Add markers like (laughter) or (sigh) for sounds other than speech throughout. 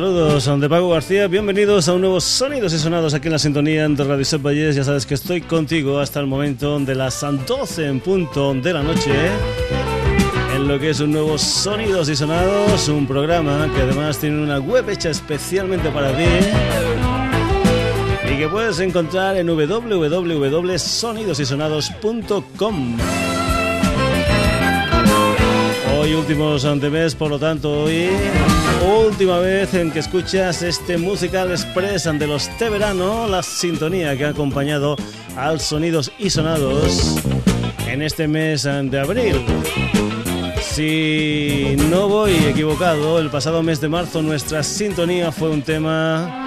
Saludos, de Paco García, bienvenidos a un nuevo Sonidos y Sonados aquí en la sintonía de Radio Set Valles. Ya sabes que estoy contigo hasta el momento de las 12 en punto de la noche en lo que es un nuevo Sonidos y Sonados, un programa que además tiene una web hecha especialmente para ti y que puedes encontrar en www.sonidosysonados.com. Hoy últimos de mes, por lo tanto hoy última vez en que escuchas este Musical Express de los Te Verano, la sintonía que ha acompañado al Sonidos y Sonados en este mes de abril. Si no voy equivocado, el pasado mes de marzo nuestra sintonía fue un tema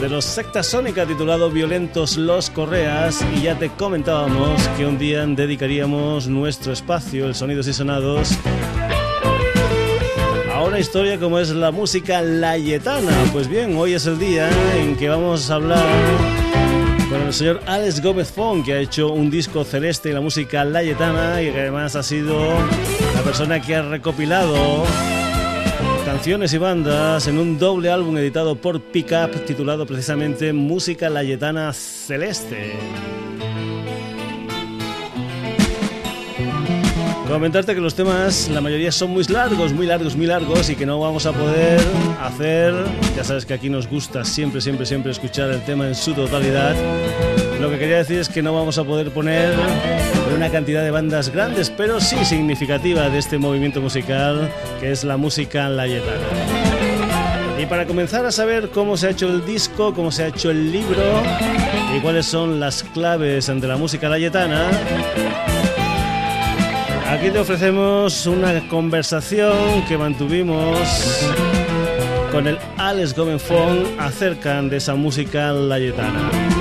de los Secta Sónica titulado Violentos los Correas y ya te comentábamos que un día dedicaríamos nuestro espacio, el Sonidos y Sonados, una historia como es la música layetana. Pues bien, hoy es el día en que vamos a hablar con el señor Alex Gómez Fon, que ha hecho un disco celeste en la música layetana y que además ha sido la persona que ha recopilado canciones y bandas en un doble álbum editado por Pickup titulado precisamente Música Layetana Celeste. Comentarte que los temas, la mayoría son muy largos, muy largos, muy largos y que no vamos a poder hacer. Ya sabes que aquí nos gusta siempre, siempre, siempre escuchar el tema en su totalidad. Lo que quería decir es que no vamos a poder poner una cantidad de bandas grandes, pero sí significativa de este movimiento musical que es la música layetana. Y para comenzar a saber cómo se ha hecho el disco, cómo se ha hecho el libro y cuáles son las claves de la música layetana, Aquí te ofrecemos una conversación que mantuvimos con el Alex Gómez Fong acerca de esa música layetana.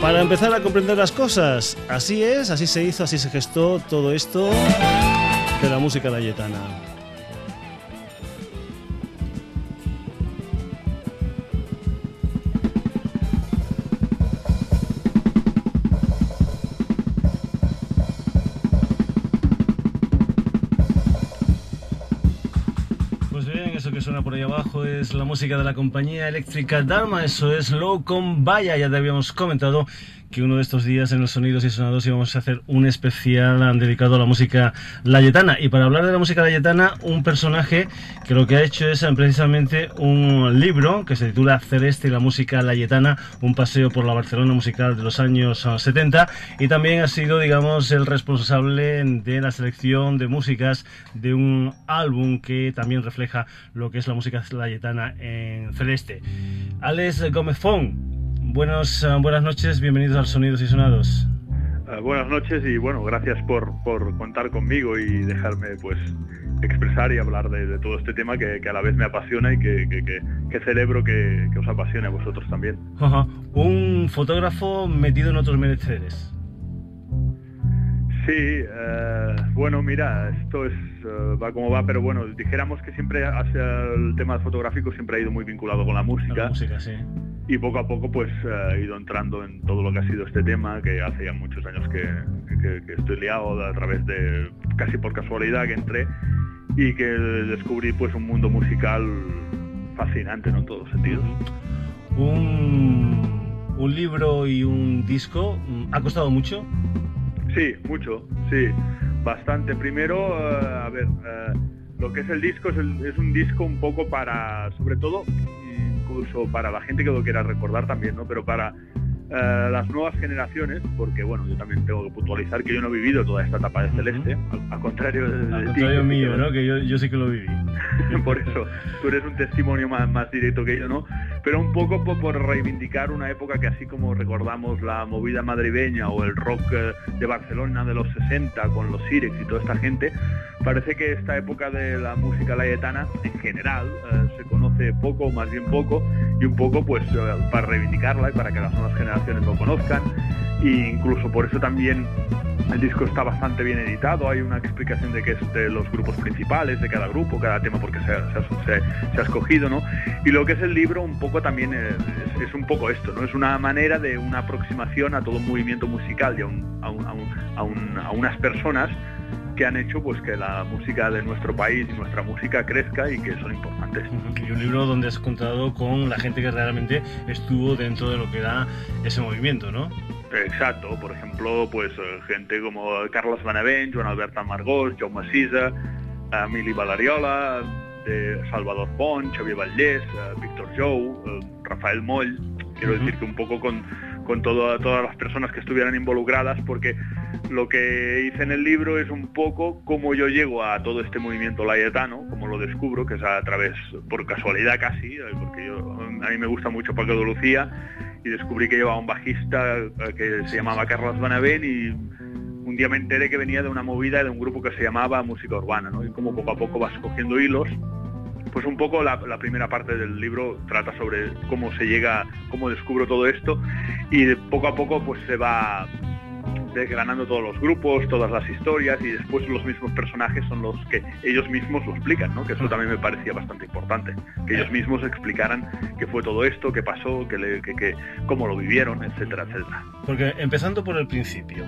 Para empezar a comprender las cosas, así es, así se hizo, así se gestó todo esto de la música layetana. Es la música de la compañía eléctrica Dharma, eso es Low Con Vaya, ya te habíamos comentado que uno de estos días en los sonidos y sonados íbamos a hacer un especial dedicado a la música layetana. Y para hablar de la música layetana, un personaje que lo que ha hecho es precisamente un libro que se titula Celeste y la música layetana, un paseo por la Barcelona musical de los años 70 y también ha sido, digamos, el responsable de la selección de músicas de un álbum que también refleja lo que es la música layetana en Celeste. Alex Gómez Fong Buenos, eh, buenas noches, bienvenidos al Sonidos y Sonados. Eh, buenas noches y bueno, gracias por, por, contar conmigo y dejarme pues expresar y hablar de, todo este tema que, a la vez me apasiona y que, que, celebro que, os apasione a vosotros también. Un fotógrafo metido en otros menesteres. Sí, eh, bueno, mira, esto es va como va, pero bueno, dijéramos que siempre hacia el tema fotográfico siempre ha ido muy vinculado con la música. La música, sí y poco a poco pues eh, he ido entrando en todo lo que ha sido este tema, que hace ya muchos años que, estoy liado a través de, casi por casualidad que entré y que descubrí pues un mundo musical fascinante, ¿no? En todos los sentidos. Un, un libro y un disco, mm, ¿ha costado mucho? Sí, mucho, sí, bastante. Primero, eh, a ver, eh, lo que es el disco es, es un disco un poco para, sobre todo, incluso para la gente que lo quiera recordar también, ¿no? Pero para eh, las nuevas generaciones, porque bueno, yo también tengo que puntualizar que yo no he vivido toda esta etapa de Celeste, al, contrario de, al contrario mío, ¿no? Que yo, yo sí que lo viví. (laughs) por eso, tú eres un testimonio más, más directo que yo, ¿no? Pero un poco por, reivindicar una época que así como recordamos la movida madrileña o el rock eh, de Barcelona de los 60 con los Sirex y toda esta gente, parece que esta época de la música layetana en general eh, se conoce poco, más bien poco, y un poco pues para reivindicarla y para que las nuevas generaciones lo conozcan, e incluso por eso también el disco está bastante bien editado, hay una explicación de qué es de los grupos principales, de cada grupo, cada tema porque se, ha escogido, ¿no? Y lo que es el libro un poco también es, un poco esto, ¿no? Es una manera de una aproximación a todo un movimiento musial y a, unas personas que han hecho pues que la música de nuestro país y nuestra música crezca y que son importantes. Y un libro donde has contado con la gente que realmente estuvo dentro de lo que era ese movimiento, ¿no? Exacto, por ejemplo, pues eh, gente como Carlos Benavent, Joan Albert Amargós, Jaume Sisa, Emili Valariola, de Salvador Pont, Xavier Vallés, Víctor Jou, Rafael Moll, quiero decir que un poco con, con todas las personas que estuvieran involucradas, porque lo que hice en el libro es un poco cómo yo llego a todo este movimiento layetano, como lo descubro, que es a través, por casualidad casi, eh, porque yo, a mí me gusta mucho Paco de Lucía, y descubrí que llevaba un bajista eh, que se llamaba Carlos Banavén y un día me enteré que venía de una movida de un grupo que se llamaba Música Urbana, ¿no? Y como poco a poco vas cogiendo hilos pues un poco la, primera parte del libro trata sobre cómo se llega, cómo descubro todo esto y poco a poco pues se va desgranando todos los grupos, todas las historias y después los mismos personajes son los que ellos mismos lo explican, ¿no? Que eso también me parecía bastante importante, que ellos mismos explicaran qué fue todo esto, qué pasó, qué, cómo lo vivieron, etcétera, etcétera. Porque empezando por el principio,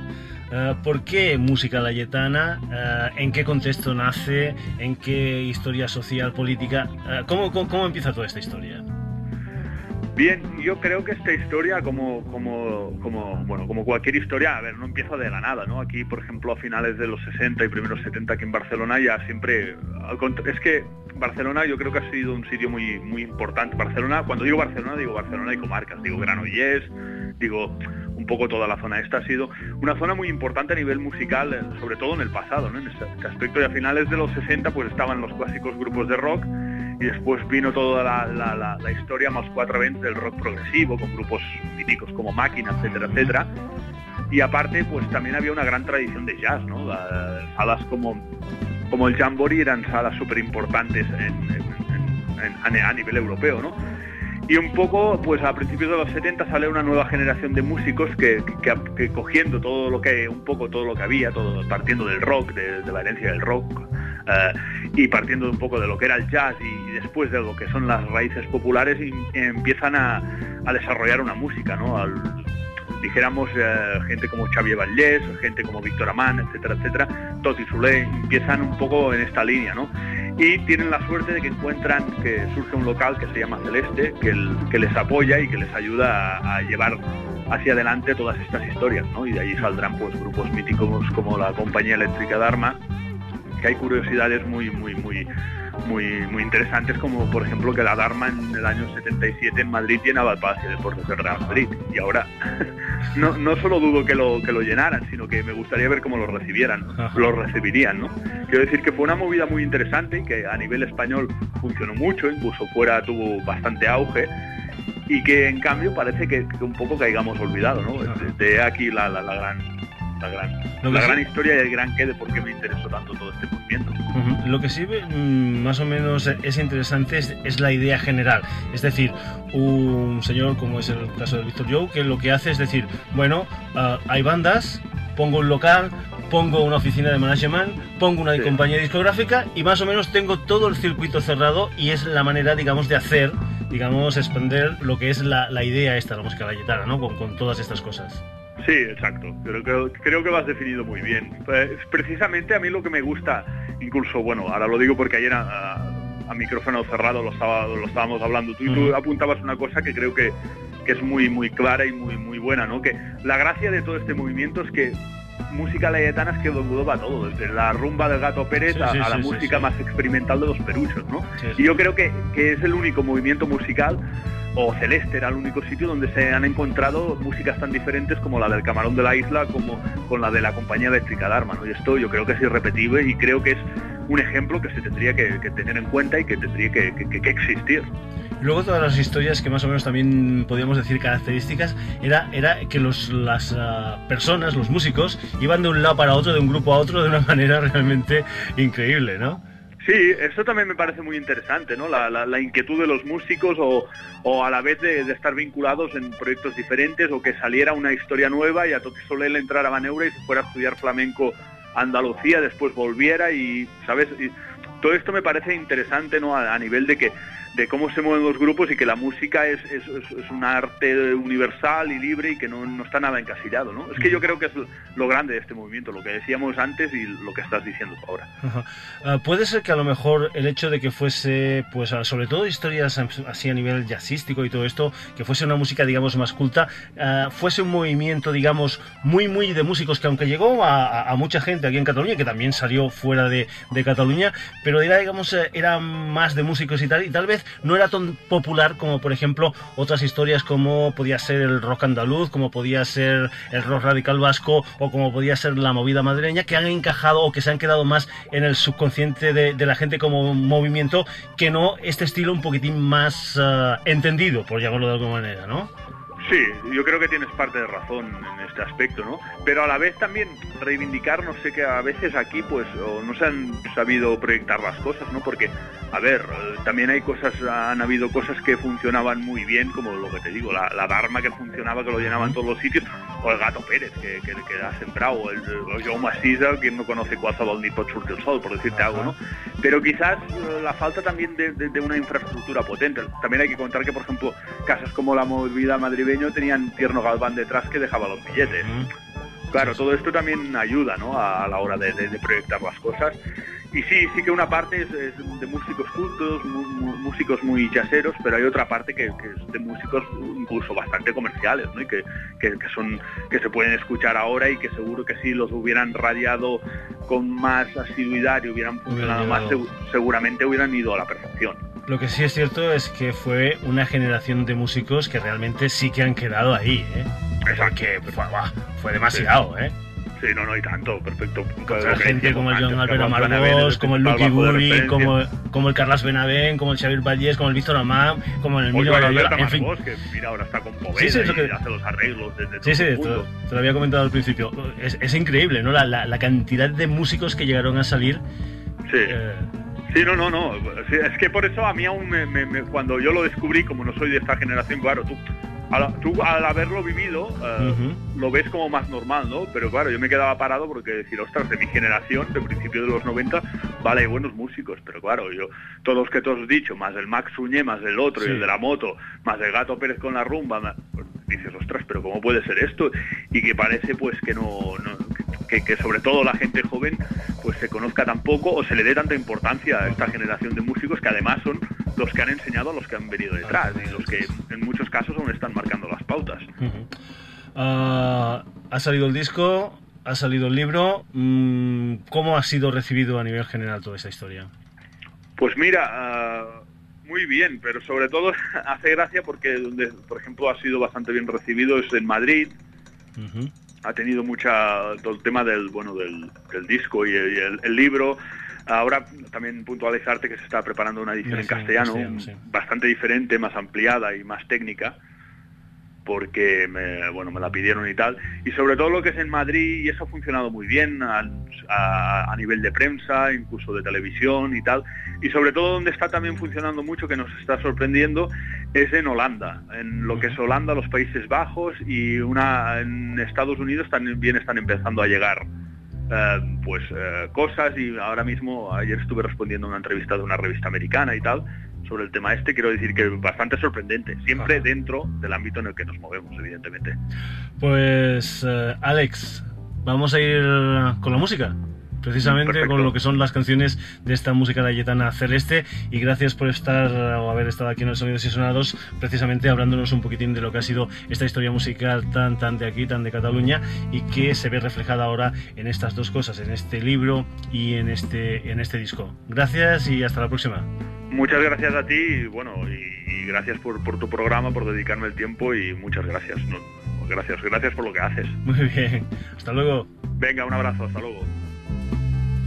eh, ¿por qué música layetana? Eh, ¿En qué contexto nace? ¿En qué historia social, política? Eh, ¿cómo, cómo empieza toda esta historia? Bien, yo creo que esta historia, como, como, bueno, como cualquier historia, a ver, no empieza de la nada, ¿no? Aquí, por ejemplo, a finales de los 60 y primeros 70 aquí en Barcelona ya siempre... Es que Barcelona yo creo que ha sido un sitio muy, muy importante. Barcelona, cuando digo Barcelona, digo Barcelona y comarcas, digo Granollers, digo un poco toda la zona esta ha sido una zona muy importante a nivel musical, eh, sobre todo en el pasado, ¿no? En este aspecto y a finales de los 60 pues estaban los clásicos grupos de rock y después vino toda la, historia más cuatro eventos del rock progresivo con grupos míticos como Máquina, etcétera, etcétera. Y aparte, pues también había una gran tradición de jazz, ¿no? salas como, como el Jamboree eran salas súper importantes a nivel europeo, ¿no? Y un poco, pues a principios de los 70 sale una nueva generación de músicos que, cogiendo todo lo que, un poco todo lo que había, todo partiendo del rock, de, de la herencia del rock, y partiendo un poco de lo que era el jazz y, después de lo que son las raíces populares empiezan a, desarrollar una música, ¿no? dijéramos eh, gente como Xavier Vallés, gente como Víctor Amán, etcétera, etcétera, Toti Zulé, empiezan un poco en esta línea, ¿no? Y tienen la suerte de que encuentran que surge un local que se llama Celeste, que, les apoya y que les ayuda a, llevar hacia adelante todas estas historias, ¿no? Y de allí saldrán pues grupos míticos como la Compañía Eléctrica Dharma, que hay curiosidades muy, muy, muy, muy, muy interesantes, como por ejemplo que la Dharma en el año 77 en Madrid llenaba el Palacio de Deportes del Real Madrid. Y ahora (laughs) no, no solo dudo que lo, que lo llenaran, sino que me gustaría ver cómo lo recibieran, lo recibirían. ¿no? Quiero decir que fue una movida muy interesante y que a nivel español funcionó mucho, incluso fuera tuvo bastante auge y que en cambio parece que, un poco caigamos olvidados, ¿no? De, aquí la, la, la gran la gran, la gran historia y el gran qué de por qué me interesó tanto todo este movimiento. Lo que sí mm, más o menos es interesante es, la idea general. Es decir, un señor como es el caso de Víctor Joe, que lo que hace es decir, bueno, ah, hay bandas, pongo un local, pongo una oficina de management, pongo una compañía discográfica y más o menos tengo todo el circuito cerrado y es la manera, digamos, de hacer, digamos, expandir lo que es la, idea esta, la música galletana, ¿no? Con, con todas estas cosas. Sí, exacto. Creo, creo, creo, que lo has definido muy bien. Pues, precisamente a mí lo que me gusta, incluso, bueno, ahora lo digo porque ayer a, micrófono cerrado lo, estaba, lo estábamos hablando tú y tú apuntabas una cosa que creo que, que, es muy, muy clara y muy, muy buena, ¿no? Que la gracia de todo este movimiento es que música layetana es que lo mudó para todo, desde la rumba del gato Pérez a, la música más experimental de los peruchos, ¿no? Y yo creo que, que es el único movimiento musical o Celeste era el único sitio donde se han encontrado músicas tan diferentes como la del Camarón de la Isla como con la de la compañía eléctrica Dharma. ¿no? Y esto yo creo que es irrepetible y creo que es un ejemplo que se tendría que, tener en cuenta y que tendría que, existir. Luego todas las historias que más o menos también podríamos decir características era, era que los, las ah, personas, los músicos, iban de un lado para otro, de un grupo a otro, de una (laughs) manera realmente increíble, ¿no? Sí, eso también me parece muy interesante, ¿no? La, inquietud de los músicos o, a la vez de, estar vinculados en proyectos diferentes o que saliera una historia nueva y a Toque Soler entrara a Baneura y se fuera a estudiar flamenco Andalucía, después volviera y, ¿sabes? todo esto me parece interesante, ¿no? A, nivel de que de cómo se mueven los grupos y que la música es, es, es un arte universal y libre y que no, no, está nada encasillado, ¿no? Es que yo creo que es lo grande de este movimiento, lo que decíamos antes y lo que estás diciendo ahora. Uh, puede ser que a lo mejor el hecho de que fuese, pues sobre todo historias así a nivel jazzístico y todo esto, que fuese una música, digamos, más culta, uh, fuese un movimiento, digamos, muy, muy de músicos que aunque llegó a, a, mucha gente aquí en Cataluña, que también salió fuera de, de Cataluña, pero era, digamos, eh, era más de músicos y tal, y tal vez no era tan popular como, por ejemplo, otras historias como podía ser el rock andaluz, como podía ser el rock radical vasco o como podía ser la movida madrileña, que han encajado o que se han quedado más en el subconsciente de, la gente como movimiento que no este estilo un poquitín más uh, entendido, por llamarlo de alguna manera, ¿no? Sí, yo creo que tienes parte de razón en este aspecto, ¿no? Pero a la vez también reivindicar, no sé que a veces aquí pues no se han sabido proyectar las cosas, ¿no? Porque, a ver, también hay cosas, han habido cosas que funcionaban muy bien, como lo que te digo, la, la Dharma que funcionaba, que lo llenaba en todos los sitios, o el Gato Pérez, que, que, que ha sembrado, el, el Jaume Sisa, quien no conoce qualsevol ni pot sortir el sol, por decirte algo, ¿no? Pero quizás la falta también de, de, de una infraestructura potente. También hay que contar que, por ejemplo, casas como la Movida Madrileño tenían Tierno Galván detrás que dejaba los billetes. Claro, todo esto también ayuda ¿no? a, la hora de, de, de, proyectar las cosas. Y sí, sí que una parte es, es de músicos cultos, músicos muy jazzeros, pero hay otra parte que, que, es de músicos incluso bastante comerciales, ¿no? Y que, que, que, son que se pueden escuchar ahora y que seguro que si los hubieran radiado con más asiduidad y hubieran funcionado más, seguramente hubieran ido a la perfección. Lo que sí es cierto es que fue una generación de músicos que realmente sí que han quedado ahí, ¿eh? Exacto. Que fue, fue demasiado, ¿eh? Sí, no, no, y tanto, perfecto. Contra gente como el John Álvaro Amargós, como el Lucky Gulli, como, como el Carlos Benavén, como el Xavier Vallés, como el Víctor Amam, como el Emilio Valverde, en fin. que mira, ahora está con Poveda sí, sí, y que... hace los arreglos desde Sí, sí, te, te, lo había comentado al principio. Es, es increíble, ¿no? La, la, la, cantidad de músicos que llegaron a salir. Sí. Eh, Sí, no, no, no. Es que por eso a mí aún me, me, me, cuando yo lo descubrí, como no soy de esta generación, claro, tú al, tú al haberlo vivido uh, uh -huh. lo ves como más normal, ¿no? Pero claro, yo me quedaba parado porque decir, ostras, de mi generación, de principio de los 90, vale, hay buenos músicos, pero claro, yo, todos los que te has dicho, más el Max Suñé, más el otro, sí. y el de la moto, más el Gato Pérez con la rumba, más, pues dices, ostras, pero ¿cómo puede ser esto? Y que parece pues que no, no que, que, sobre todo la gente joven pues se conozca tan poco o se le dé tanta importancia a esta generación de músicos que además son los que han enseñado a los que han venido detrás y los que en muchos casos aún están marcando las pautas. Uh -huh. uh, ha salido el disco, ha salido el libro. ¿Cómo ha sido recibido a nivel general toda esta historia? Pues mira, uh, muy bien, pero sobre todo (laughs) hace gracia porque donde, por ejemplo, ha sido bastante bien recibido es en Madrid. Uh -huh ha tenido mucha todo el tema del bueno del, del disco y, el, y el, el, libro ahora también puntualizarte que se está preparando una edición sí, en castellano, sí. bastante diferente más ampliada y más técnica porque me, bueno me la pidieron y tal. Y sobre todo lo que es en Madrid y eso ha funcionado muy bien a, a, a, nivel de prensa incluso de televisión y tal. Y sobre todo donde está también funcionando mucho que nos está sorprendiendo es en Holanda en lo que es Holanda los Países Bajos y una en Estados Unidos también están empezando a llegar eh, pues eh, cosas. Y ahora mismo ayer estuve respondiendo a una entrevista de una revista americana y tal sobre el tema este, quiero decir que es bastante sorprendente, siempre Ajá. dentro del ámbito en el que nos movemos, evidentemente. Pues, uh, Alex, vamos a ir con la música precisamente Perfecto. con lo que son las canciones de esta música layetana celeste y gracias por estar o haber estado aquí en los Sonidos y Sonados precisamente hablándonos un poquitín de lo que ha sido esta historia musical tan tan de aquí, tan de Cataluña y que se ve reflejada ahora en estas dos cosas, en este libro y en este, en este disco. Gracias y hasta la próxima. Muchas gracias a ti y bueno, y, y gracias por, por, tu programa, por dedicarme el tiempo y muchas gracias. No, gracias, gracias por lo que haces. Muy bien, hasta luego. Venga, un abrazo, hasta luego.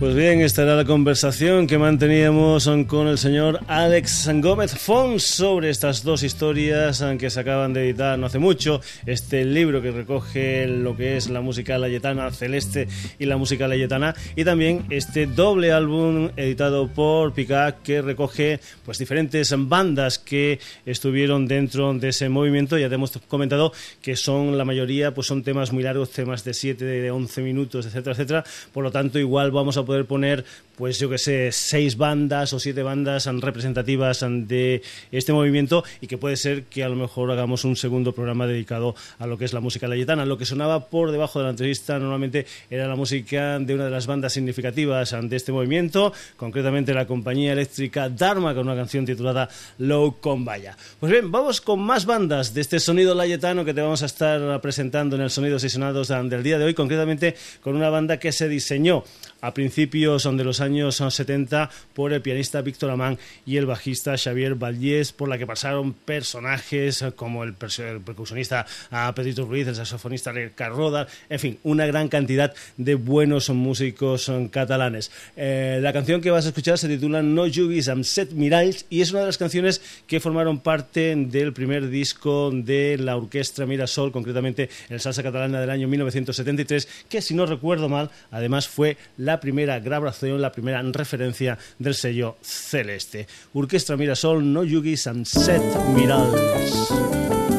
Pues bien, esta era la conversación que manteníamos con el señor Alex Gómez Fons sobre estas dos historias que se acaban de editar no hace mucho. Este libro que recoge lo que es la música layetana celeste y la música layetana. Y también este doble álbum editado por Picac que recoge pues diferentes bandas que estuvieron dentro de ese movimiento. Ya te hemos comentado que son la mayoría, pues son temas muy largos, temas de 7, de 11 minutos, etcétera, etcétera. Por lo tanto, igual vamos a poder poder poner pues yo que sé, seis bandas o siete bandas representativas de este movimiento y que puede ser que a lo mejor hagamos un segundo programa dedicado a lo que es la música layetana. Lo que sonaba por debajo de la entrevista normalmente era la música de una de las bandas significativas de este movimiento, concretamente la compañía eléctrica Dharma con una canción titulada Low Convaya. Pues bien, vamos con más bandas de este sonido layetano que te vamos a estar presentando en el Sonidos y Sonados del día de hoy, concretamente con una banda que se diseñó a principios de los años 70 por el pianista Víctor Amán y el bajista Xavier Vallés, por la que pasaron personajes como el, percusionista Pedrito Ruiz, el saxofonista Ricardo Roda, en fin, una gran cantidad de buenos músicos catalanes. Eh, la canción que vas a escuchar se titula No Yugis am Set Miralls y es una de las canciones que formaron parte del primer disco de la orquesta Mirasol, concretamente el Salsa Catalana del año 1973, que si no recuerdo mal, además fue la la primera grabación, la primera referencia del sello celeste. Orquestra Mirasol, No Yugi Sunset Mirals.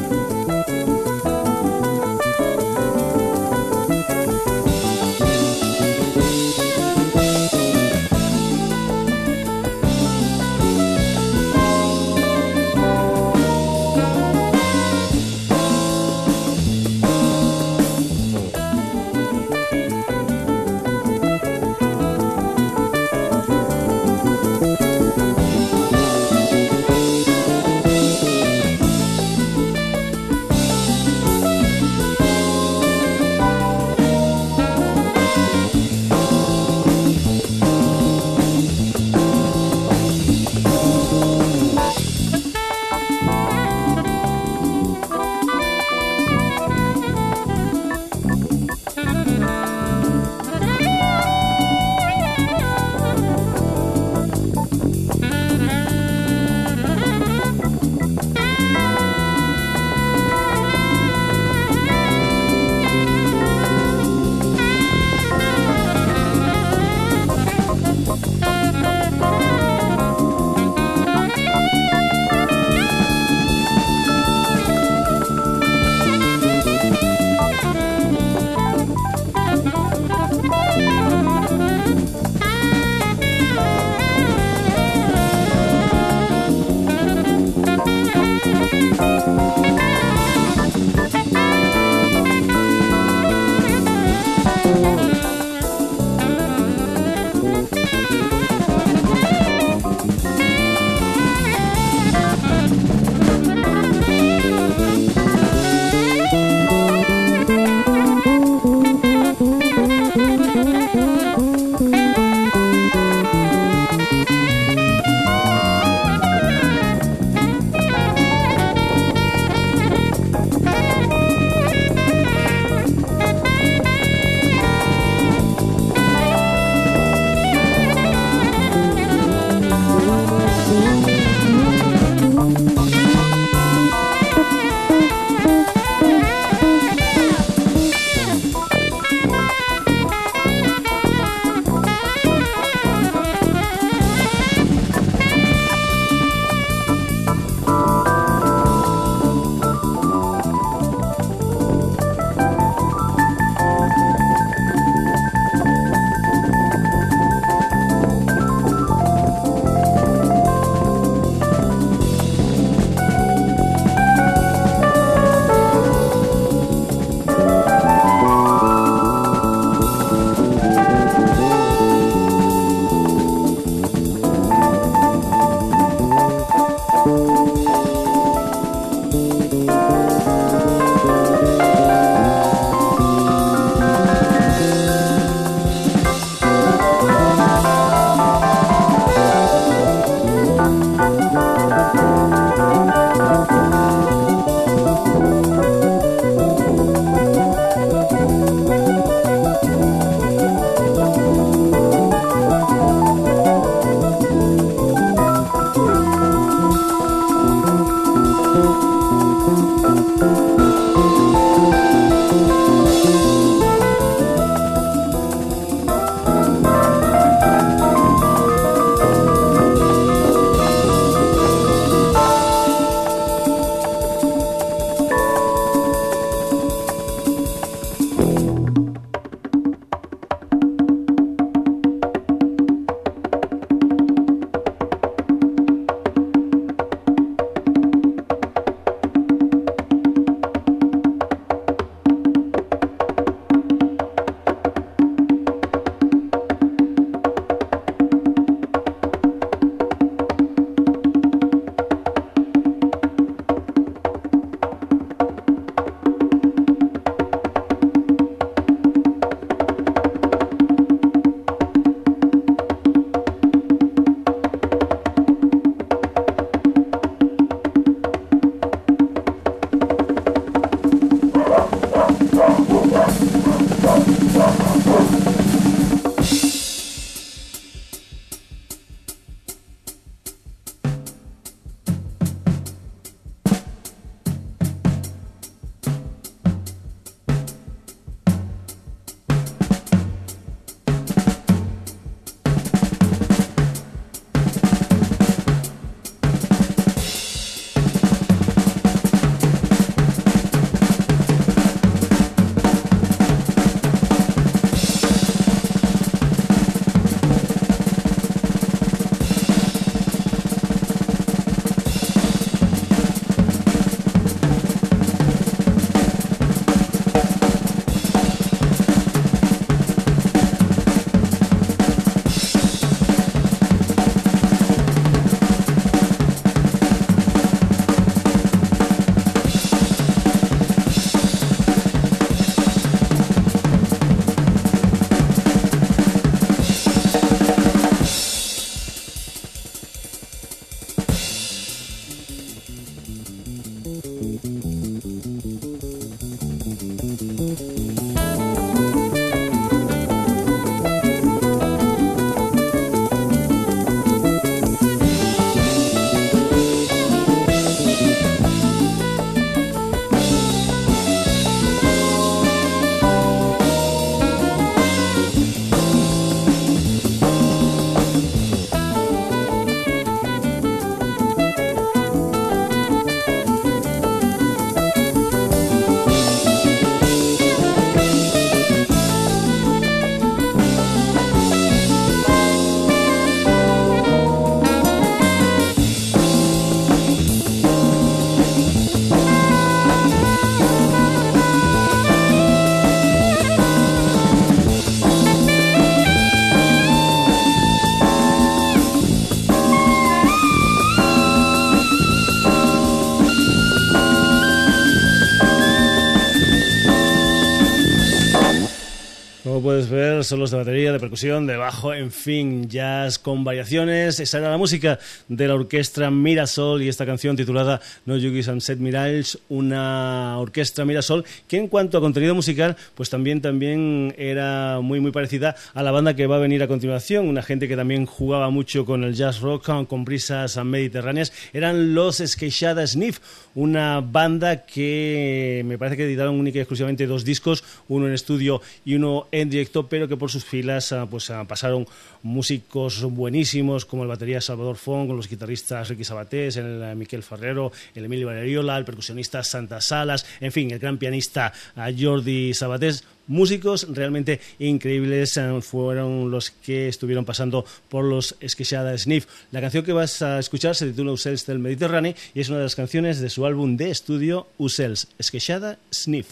Hacer solos de batería, de percusión, de bajo, en fin, jazz con variaciones. Esa era la música de la orquesta Mirasol y esta canción titulada No Yugi Sunset Mirage, una orquesta Mirasol que en cuanto a contenido musical, pues también, también era muy, muy parecida a la banda que va a venir a continuación, una gente que también jugaba mucho con el jazz rock, con brisas mediterráneas, eran los Skeshada Sniff, una banda que me parece que editaron única y exclusivamente dos discos, uno en estudio y uno en directo, pero que por sus filas pues ah, pasaron músicos buenísimos como el batería Salvador Fong, con los guitarristas Ricky Sabatés, el eh, Miquel Ferrero, el Emilio Valeriola, el percusionista Santa Salas, en fin, el gran pianista ah, Jordi Sabatés músicos realmente increíbles eh, fueron los que estuvieron pasando por los Esqueixada Sniff. La canción que vas a escuchar se titula Usels del Mediterráneo y es una de las canciones de su álbum de estudio Usels, Esqueixada Sniff.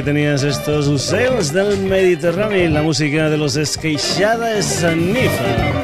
Aquí tenías estos museos del Mediterráneo y la música de los Esqueixada Snifa.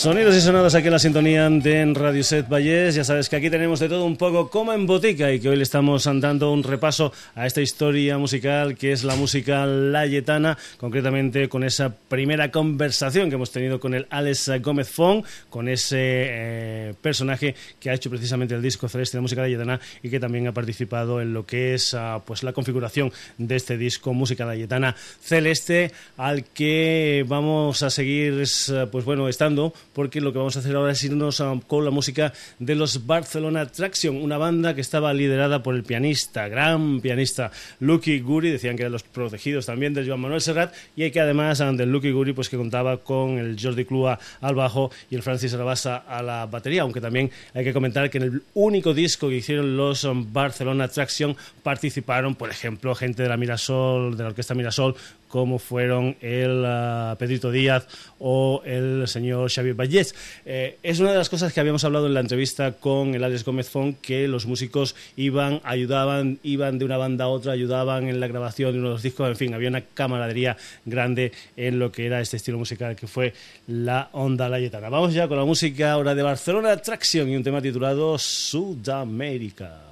Sonidos y sonados aquí en la sintonía de Radio Set Vallés. Ya sabes que aquí tenemos de todo un poco como en botica y que hoy le estamos dando un repaso a esta historia musical que es la música layetana, concretamente con esa primera conversación que hemos tenido con el Alex Gómez Fong, con ese eh, personaje que ha hecho precisamente el disco Celeste de música layetana y que también ha participado en lo que es ah, pues la configuración de este disco Música Layetana Celeste, al que vamos a seguir pues bueno estando porque lo que vamos a hacer ahora es irnos con la música de los Barcelona Traction, una banda que estaba liderada por el pianista, gran pianista Lucky Guri, decían que eran los protegidos también del Joan Manuel Serrat, y que además del Lucky Guri, pues que contaba con el Jordi Clua al bajo y el Francis Arabasa a la batería, aunque también hay que comentar que en el único disco que hicieron los Barcelona Traction participaron, por ejemplo, gente de la Mirasol, de la Orquesta Mirasol, como fueron el uh, Pedrito Díaz o el señor Xavier Vallés. Eh, es una de las cosas que habíamos hablado en la entrevista con el Alex Gómez Font, que los músicos iban, ayudaban, iban de una banda a otra, ayudaban en la grabación de uno de los discos, en fin, había una camaradería grande en lo que era este estilo musical que fue la onda layetana. Vamos ya con la música ahora de Barcelona Traction y un tema titulado Sudamérica.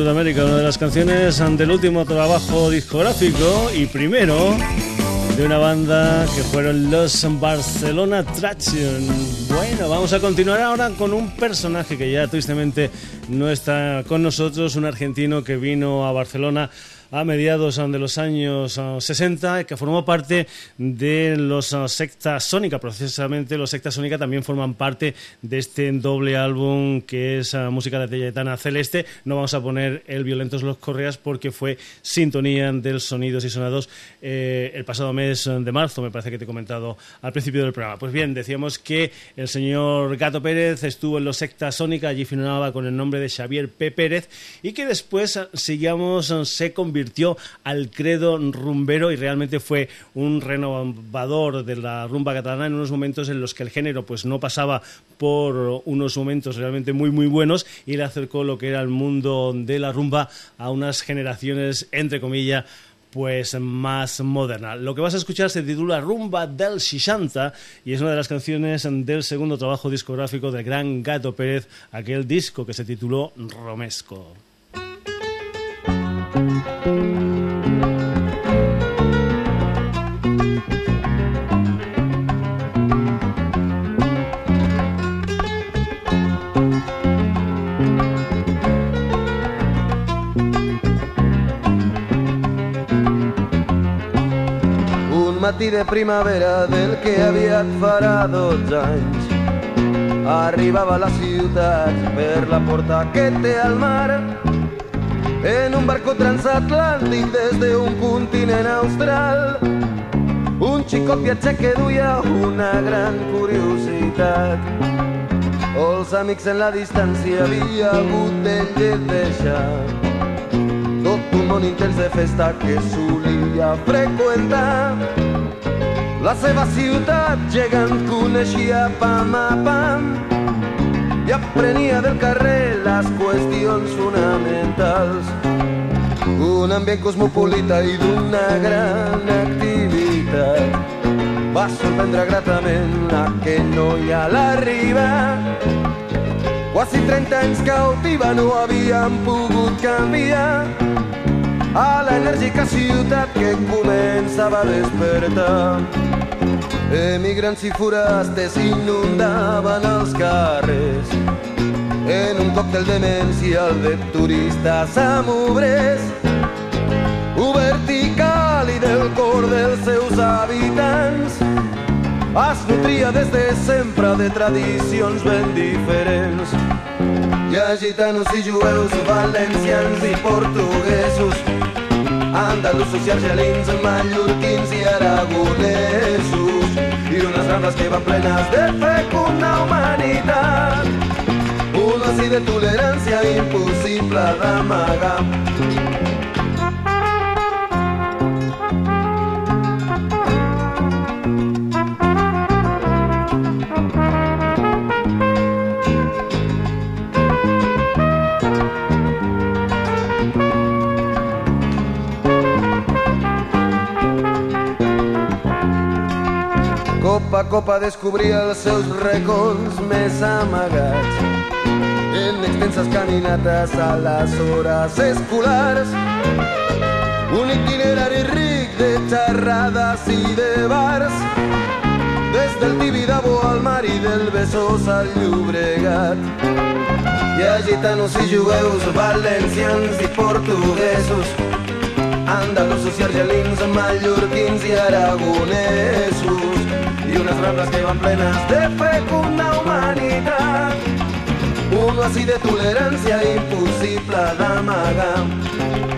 Sudamérica, una de las canciones del último trabajo discográfico y primero de una banda que fueron los Barcelona Traction. Bueno, vamos a continuar ahora con un personaje que ya tristemente no está con nosotros, un argentino que vino a Barcelona a mediados de los años 60, ah, que formó parte de los ah, Secta Sónica. Precisamente los Secta Sónica también forman parte de este doble álbum que es ah, música de Telletana Celeste. No vamos a poner el Violentos los Correas porque fue sintonía del Sonidos y Sonados eh, el pasado mes de marzo, me parece que te he comentado al principio del programa. Pues bien, decíamos que el señor Gato Pérez estuvo en los Secta Sónica, allí firmaba con el nombre de Xavier P. Pérez y que después, sigamos, se convirtió convirtió al credo rumbero y realmente fue un renovador de la rumba catalana en unos momentos en los que el género pues no pasaba por unos momentos realmente muy muy buenos y le acercó lo que era el mundo de la rumba a unas generaciones entre comillas pues más moderna. Lo que vas a escuchar se titula Rumba del Shishanta y es una de las canciones del segundo trabajo discográfico del gran Gato Pérez, aquel disco que se tituló Romesco. Matí de primavera del que aviat farà 12 anys. Arribava a la ciutat per la porta que té al mar en un barco transatlàntic des d'un continent austral. Un xicot viatger que duia una gran curiositat. Els amics en la distància havia hagut de deixar tot un món intens de festa que solia freqüentar la seva ciutat gegant coneixia pam a pam i aprenia del carrer les qüestions fonamentals. Un ambient cosmopolita i d'una gran activitat va sorprendre gratament aquell noi a l'arriba. Quasi 30 anys cautiva no havien pogut canviar a l'enèrgica ciutat que començava a despertar. Emigrants i forasters inundaven els carrers en un còctel demencial de turistes amb obrers obert i del cor dels seus habitants es nutria des de sempre de tradicions ben diferents hi ha gitanos i jueus, valencians i portuguesos andalusos i argelins, mallorquins i aragonesos i unes rambles que van plenes de fecunda humanitat. Oci de tolerància impossible d'amagar. Copa a copa descobria els seus racons més amagats en extenses caminates a les hores escolars. Un itinerari ric de xerrades i de bars des del Tibidabo al mar i del Besòs al Llobregat. Hi ha gitanos i jueus, valencians i portuguesos, andalusos i argelins, mallorquins i aragonesos y unas rambles que van plenas de fecunda humanidad. Uno así de tolerancia imposible d'amagar.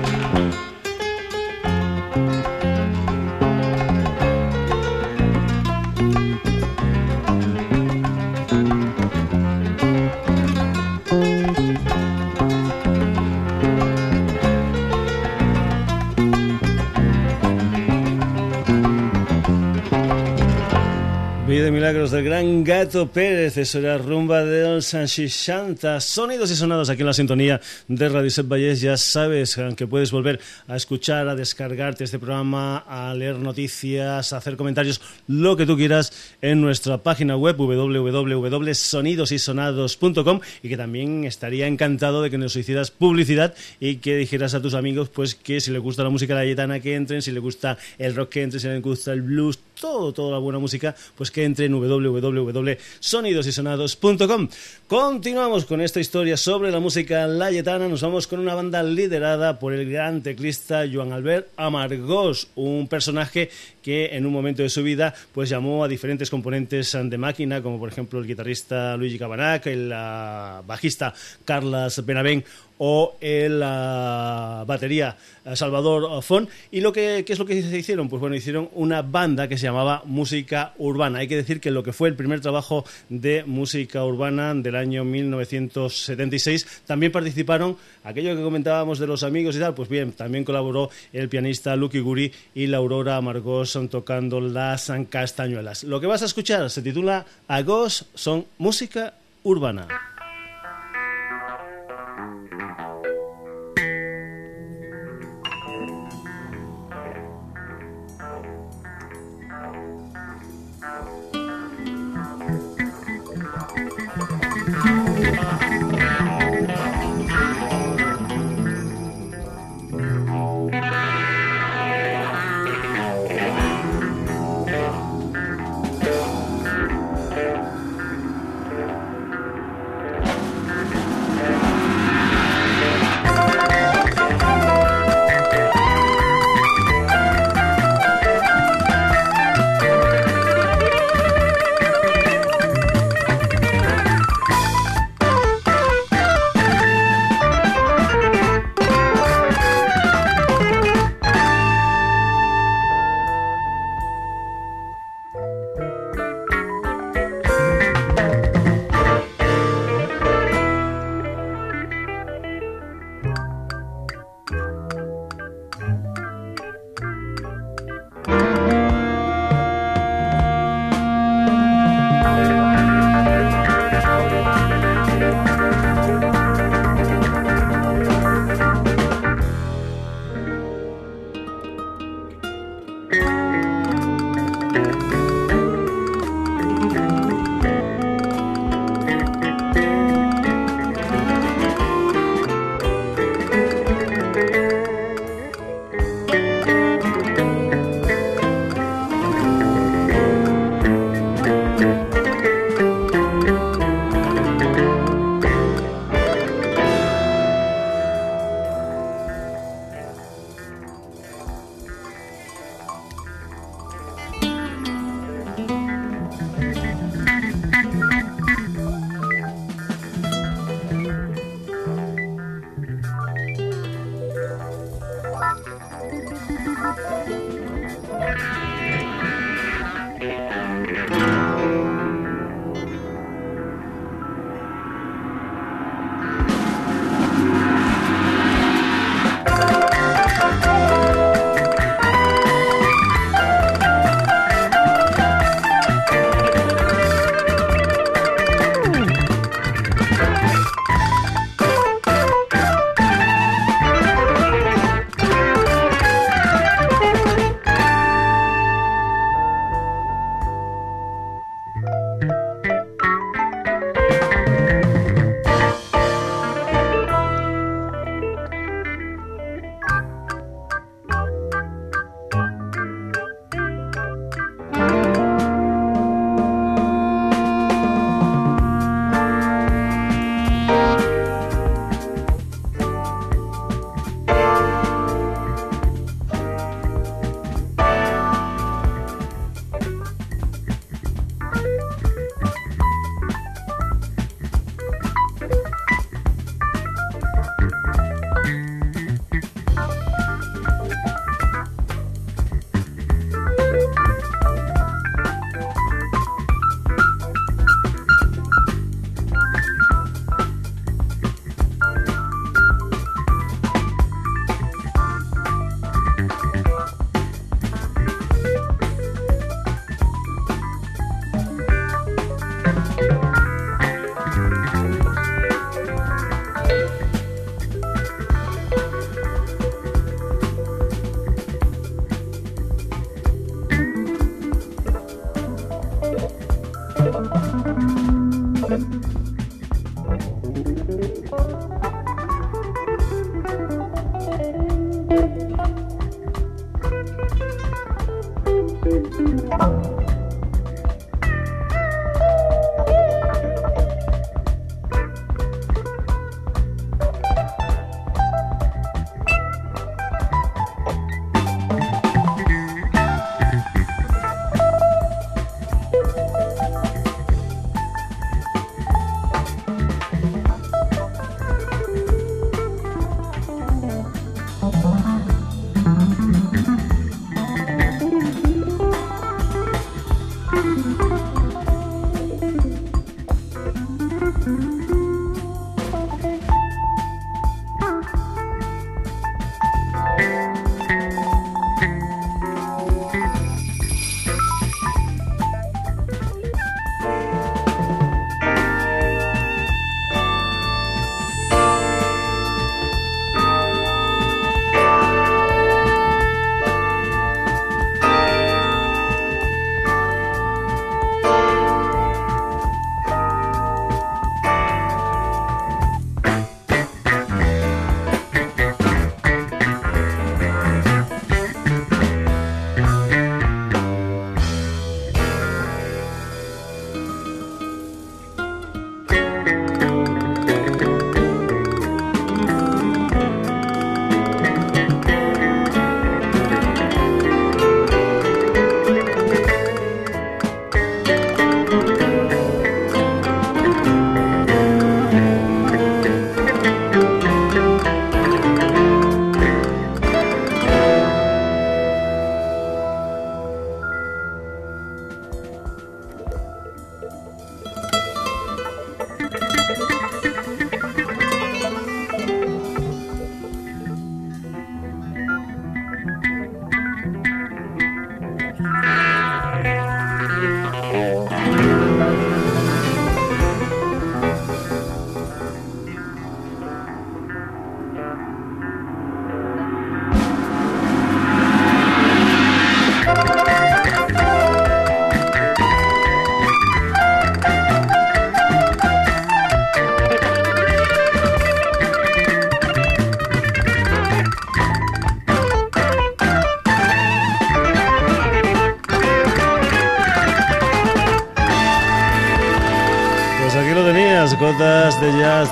De Milagros del Gran Gato Pérez, eso era rumba del Sanchishanta. Sonidos y sonados aquí en la sintonía de Radio Set Valles. Ya sabes que puedes volver a escuchar, a descargarte este programa, a leer noticias, a hacer comentarios, lo que tú quieras en nuestra página web www.sonidosysonados.com y que también estaría encantado de que nos hicieras publicidad y que dijeras a tus amigos pues que si les gusta la música layetana que entren, si les gusta el rock que entren, si les gusta el blues, todo, toda la buena música, pues que entre en www.sonidosysonados.com. Continuamos con esta historia sobre la música layetana. Nos vamos con una banda liderada por el gran teclista Joan Albert Amargós, un personaje que en un momento de su vida pues llamó a diferentes componentes de máquina, como por ejemplo el guitarrista Luigi Cabanac, el bajista Carlos Benavent o el la batería Salvador Fon. ¿Y lo que, qué es lo que se hicieron? Pues bueno, hicieron una banda que se llamaba Música Urbana. Hay que decir que lo que fue el primer trabajo de música urbana del año 1976 también participaron aquello que comentábamos de los amigos y tal, pues bien, también colaboró el pianista Lucky Guri y la Aurora Margos tocando las castañuelas. Lo que vas a escuchar se titula Agos son música urbana.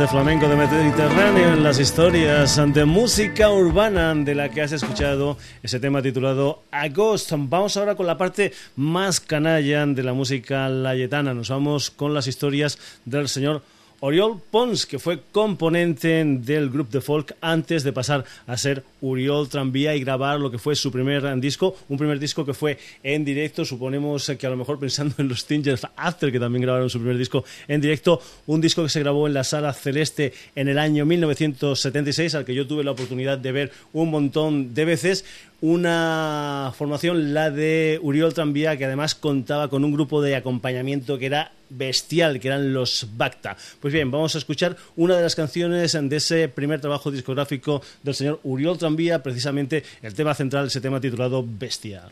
De flamenco, de Mediterráneo, en las historias de música urbana de la que has escuchado ese tema titulado Agost. Vamos ahora con la parte más canalla de la música layetana. Nos vamos con las historias del señor Oriol Pons, que fue componente del grupo de folk antes de pasar a ser Uriol Tranvía y grabar lo que fue su primer disco, un primer disco que fue en directo, suponemos que a lo mejor pensando en los Tingers After, que también grabaron su primer disco en directo, un disco que se grabó en la Sala Celeste en el año 1976, al que yo tuve la oportunidad de ver un montón de veces, una formación, la de Uriol Tranvía, que además contaba con un grupo de acompañamiento que era bestial, que eran los Bacta. Pues bien, vamos a escuchar una de las canciones de ese primer trabajo discográfico del señor Uriol Tranvía, precisamente el tema central, ese tema titulado Bestia.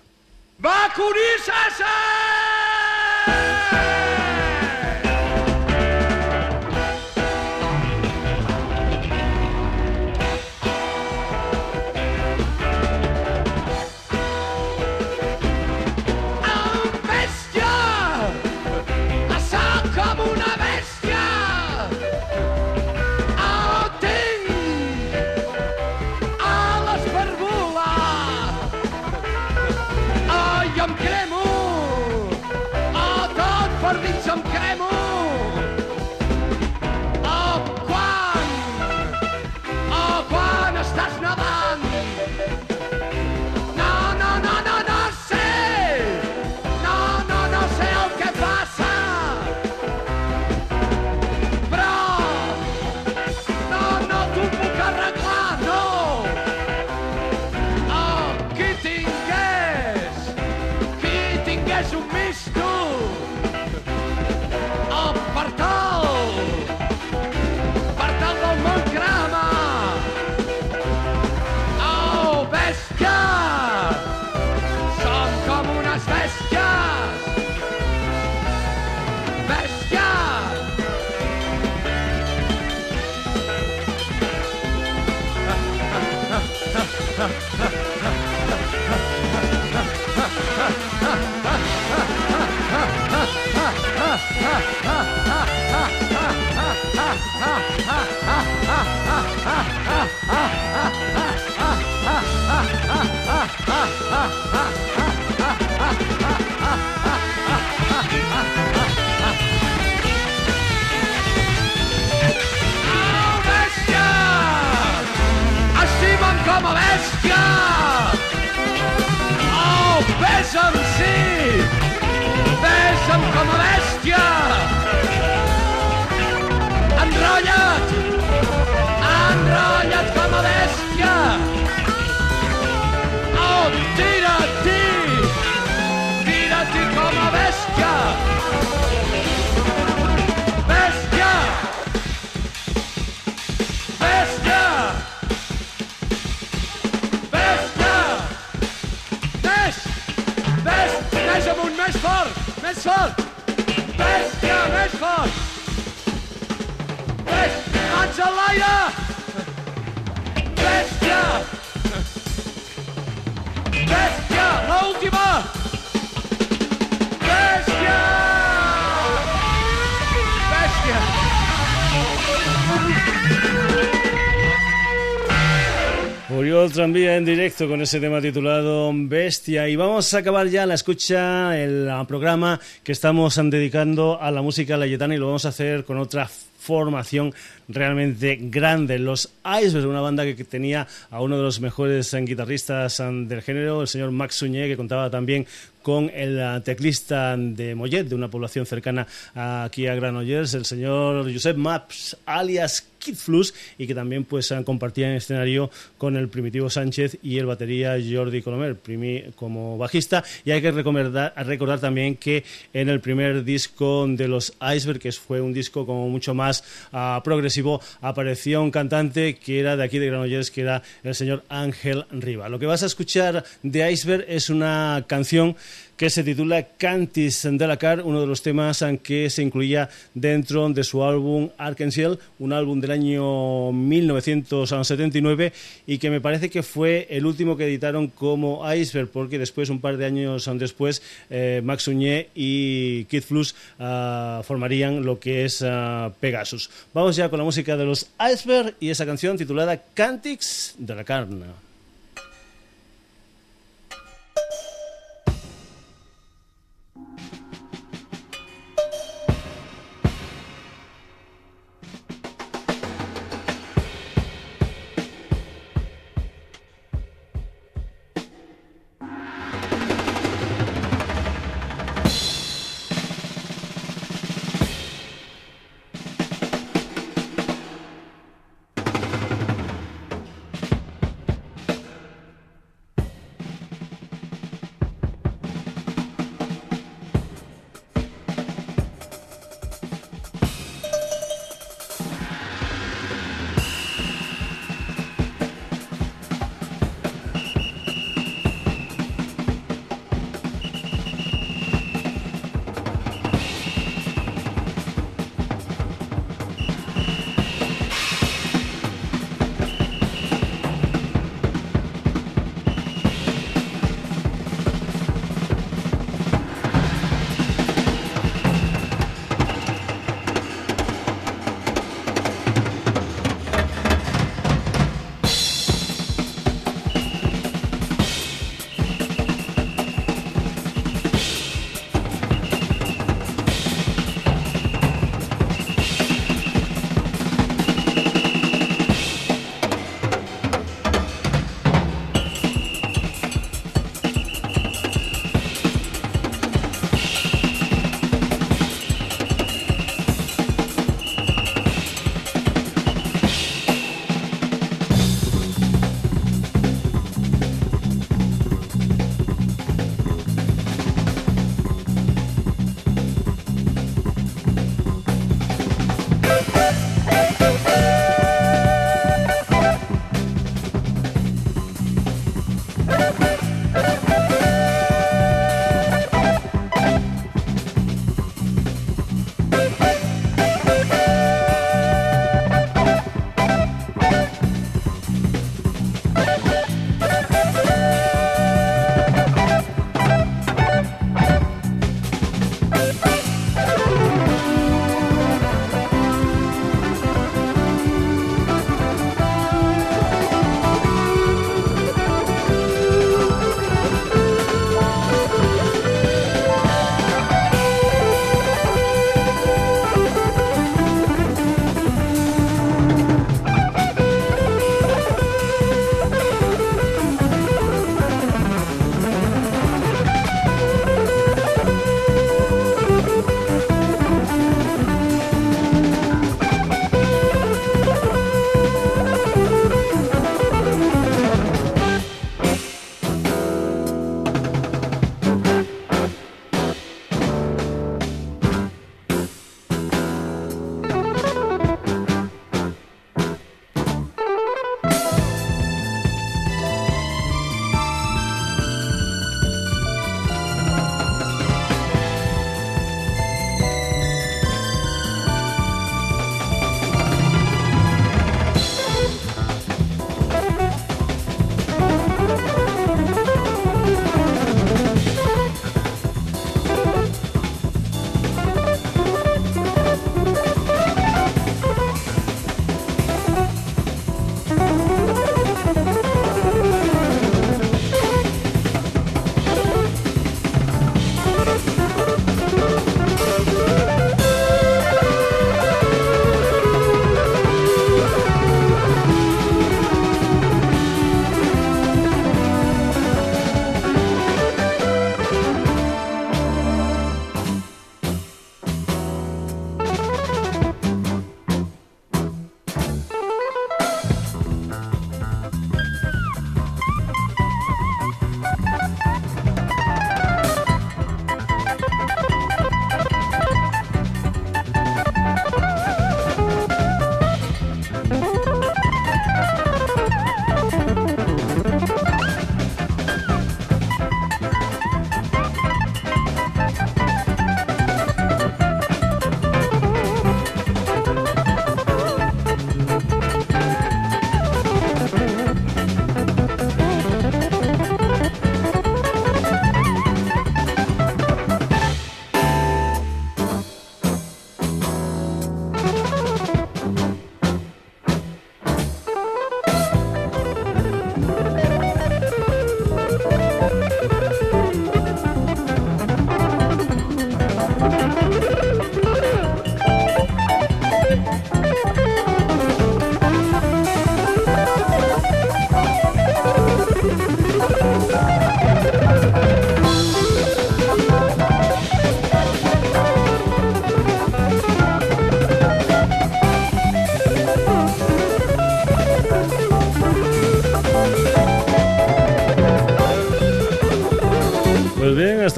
Tranvía en directo con ese tema titulado Bestia. Y vamos a acabar ya la escucha, el programa que estamos dedicando a la música layetana y lo vamos a hacer con otra formación realmente grande. Los Icebergs, una banda que tenía a uno de los mejores guitarristas del género, el señor Max Suñé, que contaba también con el ah, teclista de Mollet, de una población cercana aquí a Granollers, el señor Josep Maps, alias Kid Flus, y que también pues compartía en escenario con el Primitivo Sánchez y el batería Jordi Colomer, Primi como bajista. Y hay que recordar, recordar también que en el primer disco de los Iceberg, que fue un disco como mucho más uh, progresivo, apareció un cantante que era de aquí de Granollers, que era el señor Ángel Riva. Lo que vas a escuchar de Iceberg es una canción que se titula Cantis de la Car, uno de los temas que se incluía dentro de su álbum Arkansas, un álbum del año 1979 y que me parece que fue el último que editaron como Iceberg, porque después, un par de años después, eh, Max Uñé y Kid Flux ah, formarían lo que es ah, Pegasus. Vamos ya con la música de los Iceberg y esa canción titulada Cantics de la Carne.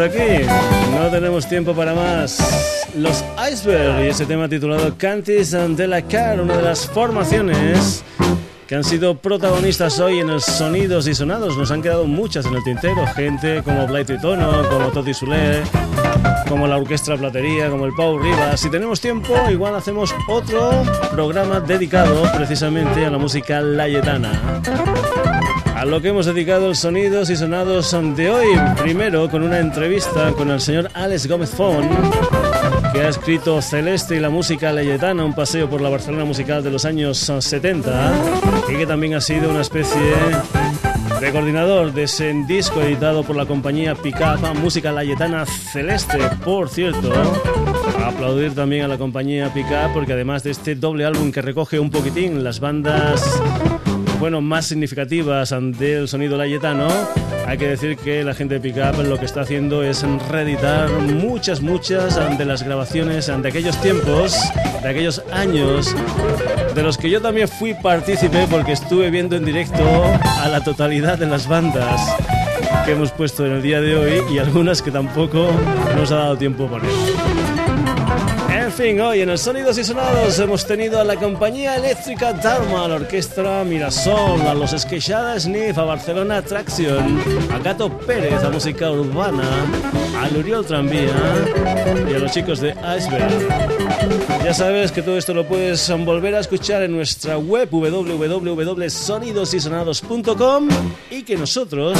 Aquí. No tenemos tiempo para más. Los Iceberg y ese tema titulado Cantis de la Car, una de las formaciones que han sido protagonistas hoy en los sonidos y sonados. Nos han quedado muchas en el tintero, gente como Blay Tono, como Toti Sule, como la Orquestra Platería, como el Pau Rivas. Si tenemos tiempo, igual hacemos otro programa dedicado precisamente a la música layetana. A lo que hemos dedicado los sonidos y sonados de hoy. Primero con una entrevista con el señor Alex Gómez Fon que ha escrito Celeste y la música leyetana, un paseo por la Barcelona musical de los años 70, y que también ha sido una especie de coordinador de ese disco editado por la compañía Pickup, música layetana celeste, por cierto. aplaudir también a la compañía Pickup porque además de este doble álbum que recoge un poquitín las bandas bueno, más significativas del sonido layetano, hay que decir que la gente de Pickup lo que está haciendo es reeditar muchas, muchas de las grabaciones de aquellos tiempos, de aquellos años, de los que yo también fui partícipe porque estuve viendo en directo a la totalidad de las bandas que hemos puesto en el día de hoy y algunas que tampoco nos ha dado tiempo poner. Fin, hoy en el Sonidos y Sonados hemos tenido a la compañía eléctrica Dharma, a la orquesta Mirasol, a los Esqueixada Sniff, a Barcelona Traction, a Gato Pérez, a música urbana, a Luriol Tranvía y a los chicos de Iceberg. Ya sabes que todo esto lo puedes volver a escuchar en nuestra web www.sonidosysonados.com y que nosotros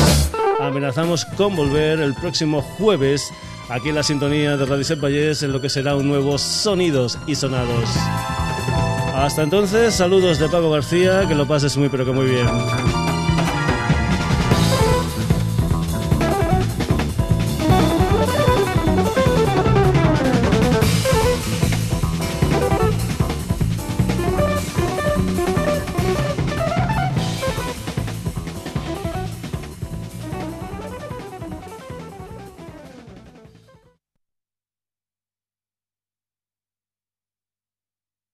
amenazamos con volver el próximo jueves aquí en la sintonía de Radio Set en lo que será un nuevo Sonidos y Sonados. Hasta entonces, saludos de Paco García, que lo pases muy pero que muy bien.